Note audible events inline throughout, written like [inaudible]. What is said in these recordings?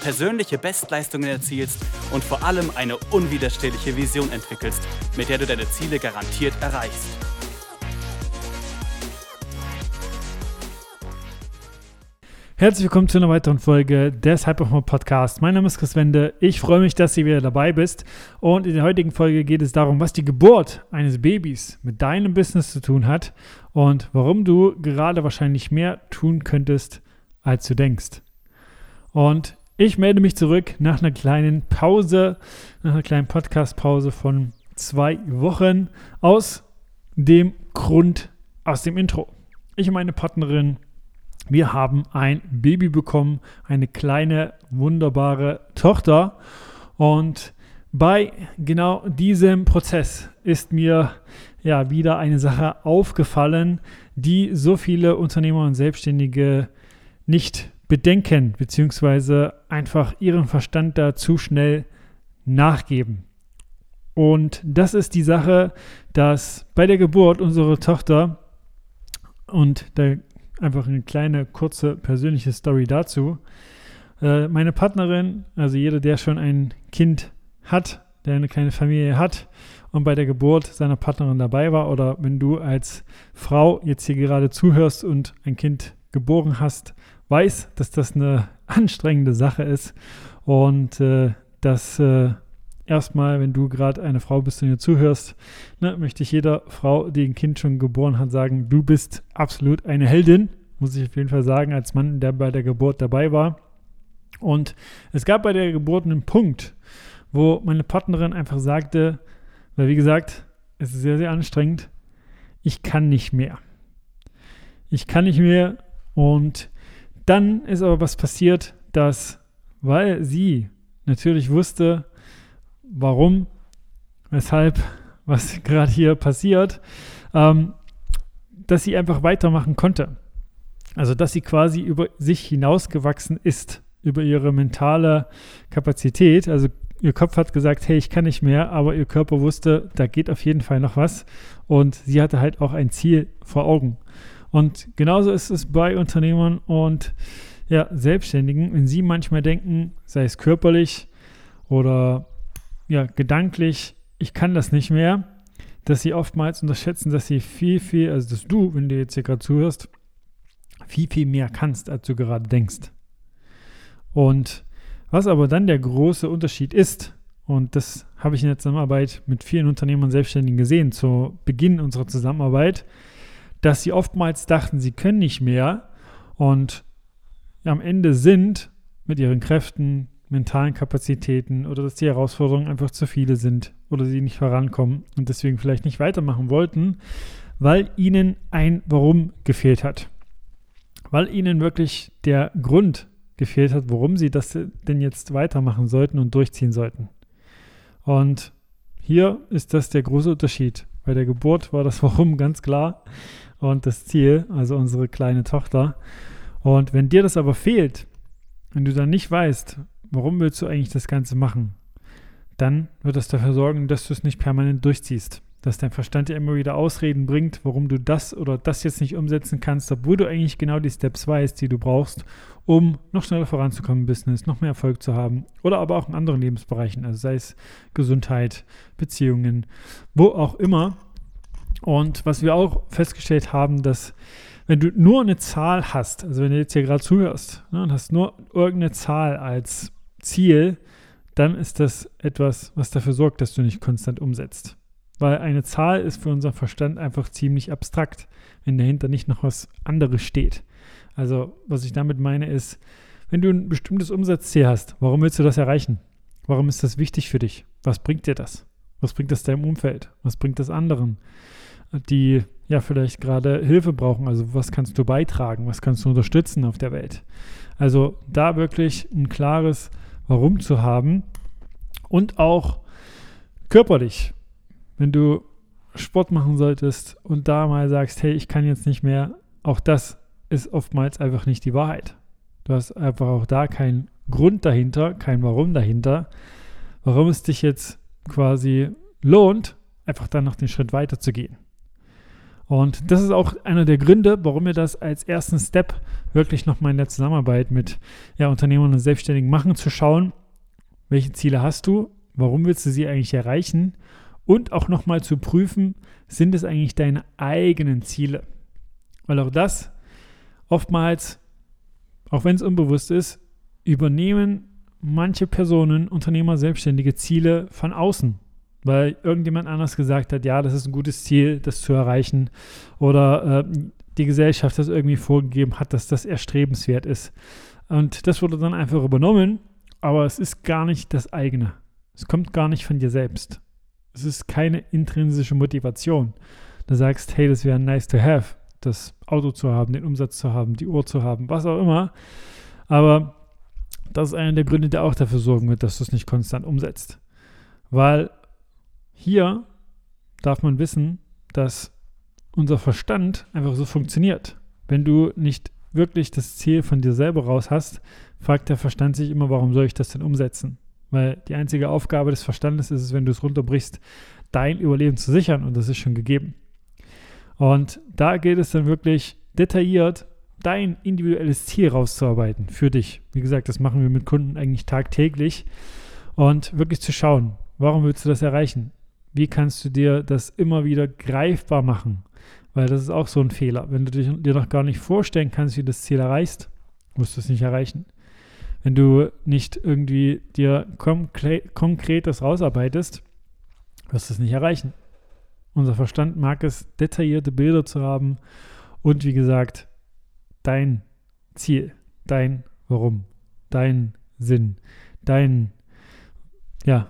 persönliche Bestleistungen erzielst und vor allem eine unwiderstehliche Vision entwickelst, mit der du deine Ziele garantiert erreichst. Herzlich willkommen zu einer weiteren Folge des Hyperform Podcast. Mein Name ist Chris Wende. Ich freue mich, dass du wieder dabei bist. Und in der heutigen Folge geht es darum, was die Geburt eines Babys mit deinem Business zu tun hat und warum du gerade wahrscheinlich mehr tun könntest, als du denkst. Und ich melde mich zurück nach einer kleinen Pause, nach einer kleinen Podcast-Pause von zwei Wochen aus dem Grund, aus dem Intro. Ich und meine Partnerin, wir haben ein Baby bekommen, eine kleine, wunderbare Tochter. Und bei genau diesem Prozess ist mir ja wieder eine Sache aufgefallen, die so viele Unternehmer und Selbstständige nicht bedenken, beziehungsweise einfach ihren Verstand da zu schnell nachgeben. Und das ist die Sache, dass bei der Geburt unserer Tochter, und da einfach eine kleine, kurze persönliche Story dazu, äh, meine Partnerin, also jeder, der schon ein Kind hat, der eine kleine Familie hat und bei der Geburt seiner Partnerin dabei war, oder wenn du als Frau jetzt hier gerade zuhörst und ein Kind geboren hast, weiß, dass das eine anstrengende Sache ist und äh, dass äh, erstmal, wenn du gerade eine Frau bist und dir zuhörst, ne, möchte ich jeder Frau, die ein Kind schon geboren hat, sagen, du bist absolut eine Heldin, muss ich auf jeden Fall sagen, als Mann, der bei der Geburt dabei war. Und es gab bei der Geburt einen Punkt, wo meine Partnerin einfach sagte, weil wie gesagt, es ist sehr, sehr anstrengend, ich kann nicht mehr. Ich kann nicht mehr und dann ist aber was passiert, dass, weil sie natürlich wusste, warum, weshalb, was [laughs] gerade hier passiert, ähm, dass sie einfach weitermachen konnte. Also, dass sie quasi über sich hinausgewachsen ist, über ihre mentale Kapazität. Also, ihr Kopf hat gesagt, hey, ich kann nicht mehr, aber ihr Körper wusste, da geht auf jeden Fall noch was. Und sie hatte halt auch ein Ziel vor Augen. Und genauso ist es bei Unternehmern und ja, Selbstständigen, wenn sie manchmal denken, sei es körperlich oder ja, gedanklich, ich kann das nicht mehr, dass sie oftmals unterschätzen, dass sie viel, viel, also dass du, wenn du jetzt hier gerade zuhörst, viel, viel mehr kannst, als du gerade denkst. Und was aber dann der große Unterschied ist, und das habe ich in der Zusammenarbeit mit vielen Unternehmern und Selbstständigen gesehen, zu Beginn unserer Zusammenarbeit, dass sie oftmals dachten, sie können nicht mehr und am Ende sind mit ihren Kräften, mentalen Kapazitäten oder dass die Herausforderungen einfach zu viele sind oder sie nicht vorankommen und deswegen vielleicht nicht weitermachen wollten, weil ihnen ein Warum gefehlt hat. Weil ihnen wirklich der Grund gefehlt hat, warum sie das denn jetzt weitermachen sollten und durchziehen sollten. Und hier ist das der große Unterschied. Bei der Geburt war das Warum ganz klar und das Ziel, also unsere kleine Tochter. Und wenn dir das aber fehlt, wenn du dann nicht weißt, warum willst du eigentlich das Ganze machen, dann wird das dafür sorgen, dass du es nicht permanent durchziehst. Dass dein Verstand dir immer wieder Ausreden bringt, warum du das oder das jetzt nicht umsetzen kannst, obwohl du eigentlich genau die Steps weißt, die du brauchst, um noch schneller voranzukommen im Business, noch mehr Erfolg zu haben oder aber auch in anderen Lebensbereichen, also sei es Gesundheit, Beziehungen, wo auch immer. Und was wir auch festgestellt haben, dass wenn du nur eine Zahl hast, also wenn du jetzt hier gerade zuhörst ne, und hast nur irgendeine Zahl als Ziel, dann ist das etwas, was dafür sorgt, dass du nicht konstant umsetzt. Weil eine Zahl ist für unseren Verstand einfach ziemlich abstrakt, wenn dahinter nicht noch was anderes steht. Also, was ich damit meine, ist, wenn du ein bestimmtes Umsatzziel hast, warum willst du das erreichen? Warum ist das wichtig für dich? Was bringt dir das? Was bringt das deinem Umfeld? Was bringt das anderen? die ja vielleicht gerade Hilfe brauchen. Also was kannst du beitragen? Was kannst du unterstützen auf der Welt? Also da wirklich ein klares Warum zu haben und auch körperlich. Wenn du Sport machen solltest und da mal sagst, hey, ich kann jetzt nicht mehr, auch das ist oftmals einfach nicht die Wahrheit. Du hast einfach auch da keinen Grund dahinter, kein Warum dahinter, warum es dich jetzt quasi lohnt, einfach dann noch den Schritt weiter zu gehen. Und das ist auch einer der Gründe, warum wir das als ersten Step wirklich nochmal in der Zusammenarbeit mit ja, Unternehmern und Selbstständigen machen, zu schauen, welche Ziele hast du, warum willst du sie eigentlich erreichen und auch nochmal zu prüfen, sind es eigentlich deine eigenen Ziele? Weil auch das oftmals, auch wenn es unbewusst ist, übernehmen manche Personen, Unternehmer, Selbstständige Ziele von außen, weil irgendjemand anders gesagt hat, ja, das ist ein gutes Ziel, das zu erreichen oder äh, die Gesellschaft das irgendwie vorgegeben hat, dass das erstrebenswert ist. Und das wurde dann einfach übernommen, aber es ist gar nicht das eigene. Es kommt gar nicht von dir selbst. Es ist keine intrinsische Motivation. Du sagst, hey, das wäre nice to have, das Auto zu haben, den Umsatz zu haben, die Uhr zu haben, was auch immer. Aber das ist einer der Gründe, der auch dafür sorgen wird, dass du es nicht konstant umsetzt. Weil hier darf man wissen, dass unser Verstand einfach so funktioniert. Wenn du nicht wirklich das Ziel von dir selber raus hast, fragt der Verstand sich immer, warum soll ich das denn umsetzen? Weil die einzige Aufgabe des Verstandes ist es, wenn du es runterbrichst, dein Überleben zu sichern und das ist schon gegeben. Und da geht es dann wirklich detailliert, dein individuelles Ziel rauszuarbeiten für dich. Wie gesagt, das machen wir mit Kunden eigentlich tagtäglich und wirklich zu schauen, warum willst du das erreichen? Wie kannst du dir das immer wieder greifbar machen? Weil das ist auch so ein Fehler. Wenn du dir noch gar nicht vorstellen kannst, wie du das Ziel erreichst, musst du es nicht erreichen. Wenn du nicht irgendwie dir konkret das rausarbeitest, wirst du es nicht erreichen. Unser Verstand mag es, detaillierte Bilder zu haben und wie gesagt, dein Ziel, dein Warum, dein Sinn, dein ja,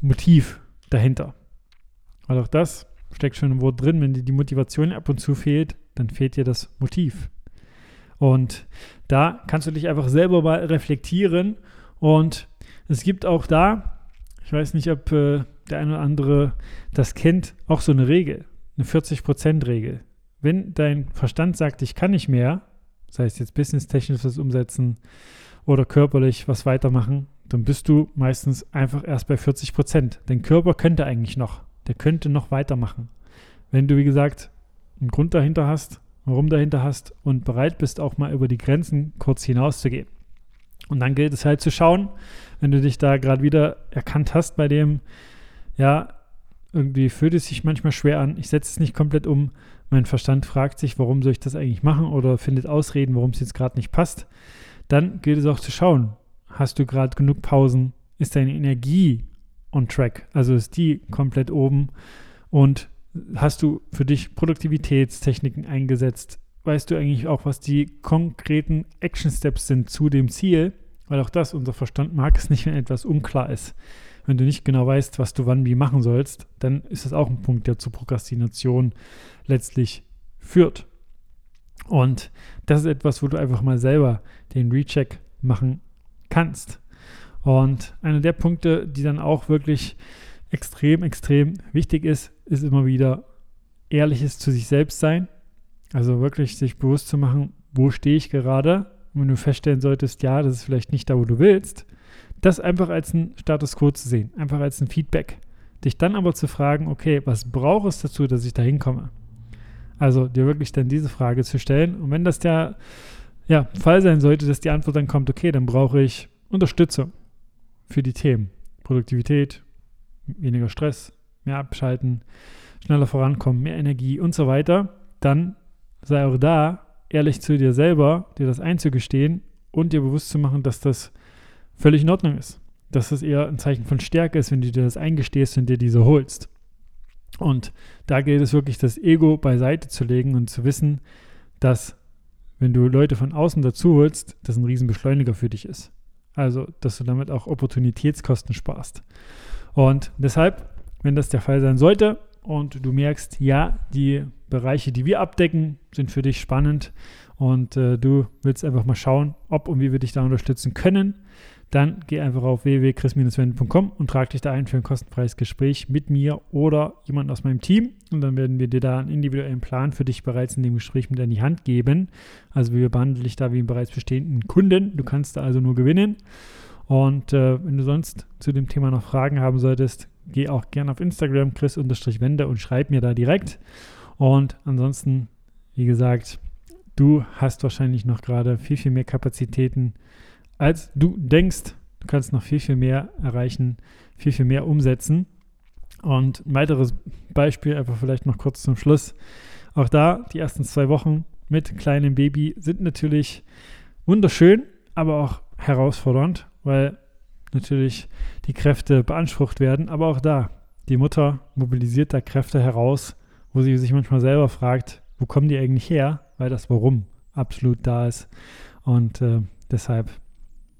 Motiv dahinter. Weil auch das steckt schon im Wort drin, wenn dir die Motivation ab und zu fehlt, dann fehlt dir das Motiv. Und da kannst du dich einfach selber mal reflektieren. Und es gibt auch da, ich weiß nicht, ob äh, der eine oder andere das kennt, auch so eine Regel, eine 40%-Regel. Wenn dein Verstand sagt, ich kann nicht mehr, sei es jetzt businesstechnisch was umsetzen oder körperlich was weitermachen, dann bist du meistens einfach erst bei 40 Prozent. Dein Körper könnte eigentlich noch, der könnte noch weitermachen. Wenn du, wie gesagt, einen Grund dahinter hast, warum dahinter hast und bereit bist, auch mal über die Grenzen kurz hinauszugehen. Und dann gilt es halt zu schauen, wenn du dich da gerade wieder erkannt hast bei dem, ja, irgendwie fühlt es sich manchmal schwer an, ich setze es nicht komplett um, mein Verstand fragt sich, warum soll ich das eigentlich machen oder findet Ausreden, warum es jetzt gerade nicht passt, dann gilt es auch zu schauen, hast du gerade genug Pausen, ist deine Energie on track, also ist die komplett oben und hast du für dich Produktivitätstechniken eingesetzt? Weißt du eigentlich auch, was die konkreten Action Steps sind zu dem Ziel? Weil auch das, unser Verstand mag es nicht, wenn etwas unklar ist. Wenn du nicht genau weißt, was du wann wie machen sollst, dann ist das auch ein Punkt, der zur Prokrastination letztlich führt. Und das ist etwas, wo du einfach mal selber den Recheck machen kannst. Und einer der Punkte, die dann auch wirklich extrem, extrem wichtig ist, ist immer wieder ehrliches zu sich selbst sein. Also wirklich sich bewusst zu machen, wo stehe ich gerade. Und wenn du feststellen solltest, ja, das ist vielleicht nicht da, wo du willst, das einfach als ein Status quo zu sehen, einfach als ein Feedback. Dich dann aber zu fragen, okay, was braucht es dazu, dass ich da hinkomme? Also dir wirklich dann diese Frage zu stellen. Und wenn das der ja, Fall sein sollte, dass die Antwort dann kommt, okay, dann brauche ich Unterstützung für die Themen. Produktivität, weniger Stress, mehr abschalten, schneller vorankommen, mehr Energie und so weiter, dann sei auch da ehrlich zu dir selber, dir das einzugestehen und dir bewusst zu machen, dass das völlig in Ordnung ist. Dass das eher ein Zeichen von Stärke ist, wenn du dir das eingestehst und dir diese holst. Und da gilt es wirklich, das Ego beiseite zu legen und zu wissen, dass wenn du Leute von außen dazu holst, das ein Riesenbeschleuniger für dich ist. Also, dass du damit auch Opportunitätskosten sparst. Und deshalb, wenn das der Fall sein sollte und du merkst, ja, die Bereiche, die wir abdecken, sind für dich spannend und äh, du willst einfach mal schauen, ob und wie wir dich da unterstützen können, dann geh einfach auf www.chris-wende.com und trag dich da ein für ein kostenfreies Gespräch mit mir oder jemand aus meinem Team. Und dann werden wir dir da einen individuellen Plan für dich bereits in dem Gespräch mit an die Hand geben. Also wir behandeln dich da wie einen bereits bestehenden Kunden. Du kannst da also nur gewinnen. Und äh, wenn du sonst zu dem Thema noch Fragen haben solltest, geh auch gerne auf Instagram chris-wende und schreib mir da direkt. Und ansonsten, wie gesagt, du hast wahrscheinlich noch gerade viel, viel mehr Kapazitäten als du denkst. Du kannst noch viel, viel mehr erreichen, viel, viel mehr umsetzen. Und ein weiteres Beispiel, einfach vielleicht noch kurz zum Schluss. Auch da, die ersten zwei Wochen mit kleinem Baby sind natürlich wunderschön, aber auch herausfordernd, weil natürlich die Kräfte beansprucht werden. Aber auch da, die Mutter mobilisiert da Kräfte heraus, wo sie sich manchmal selber fragt, wo kommen die eigentlich her? Weil das Warum absolut da ist. Und äh, deshalb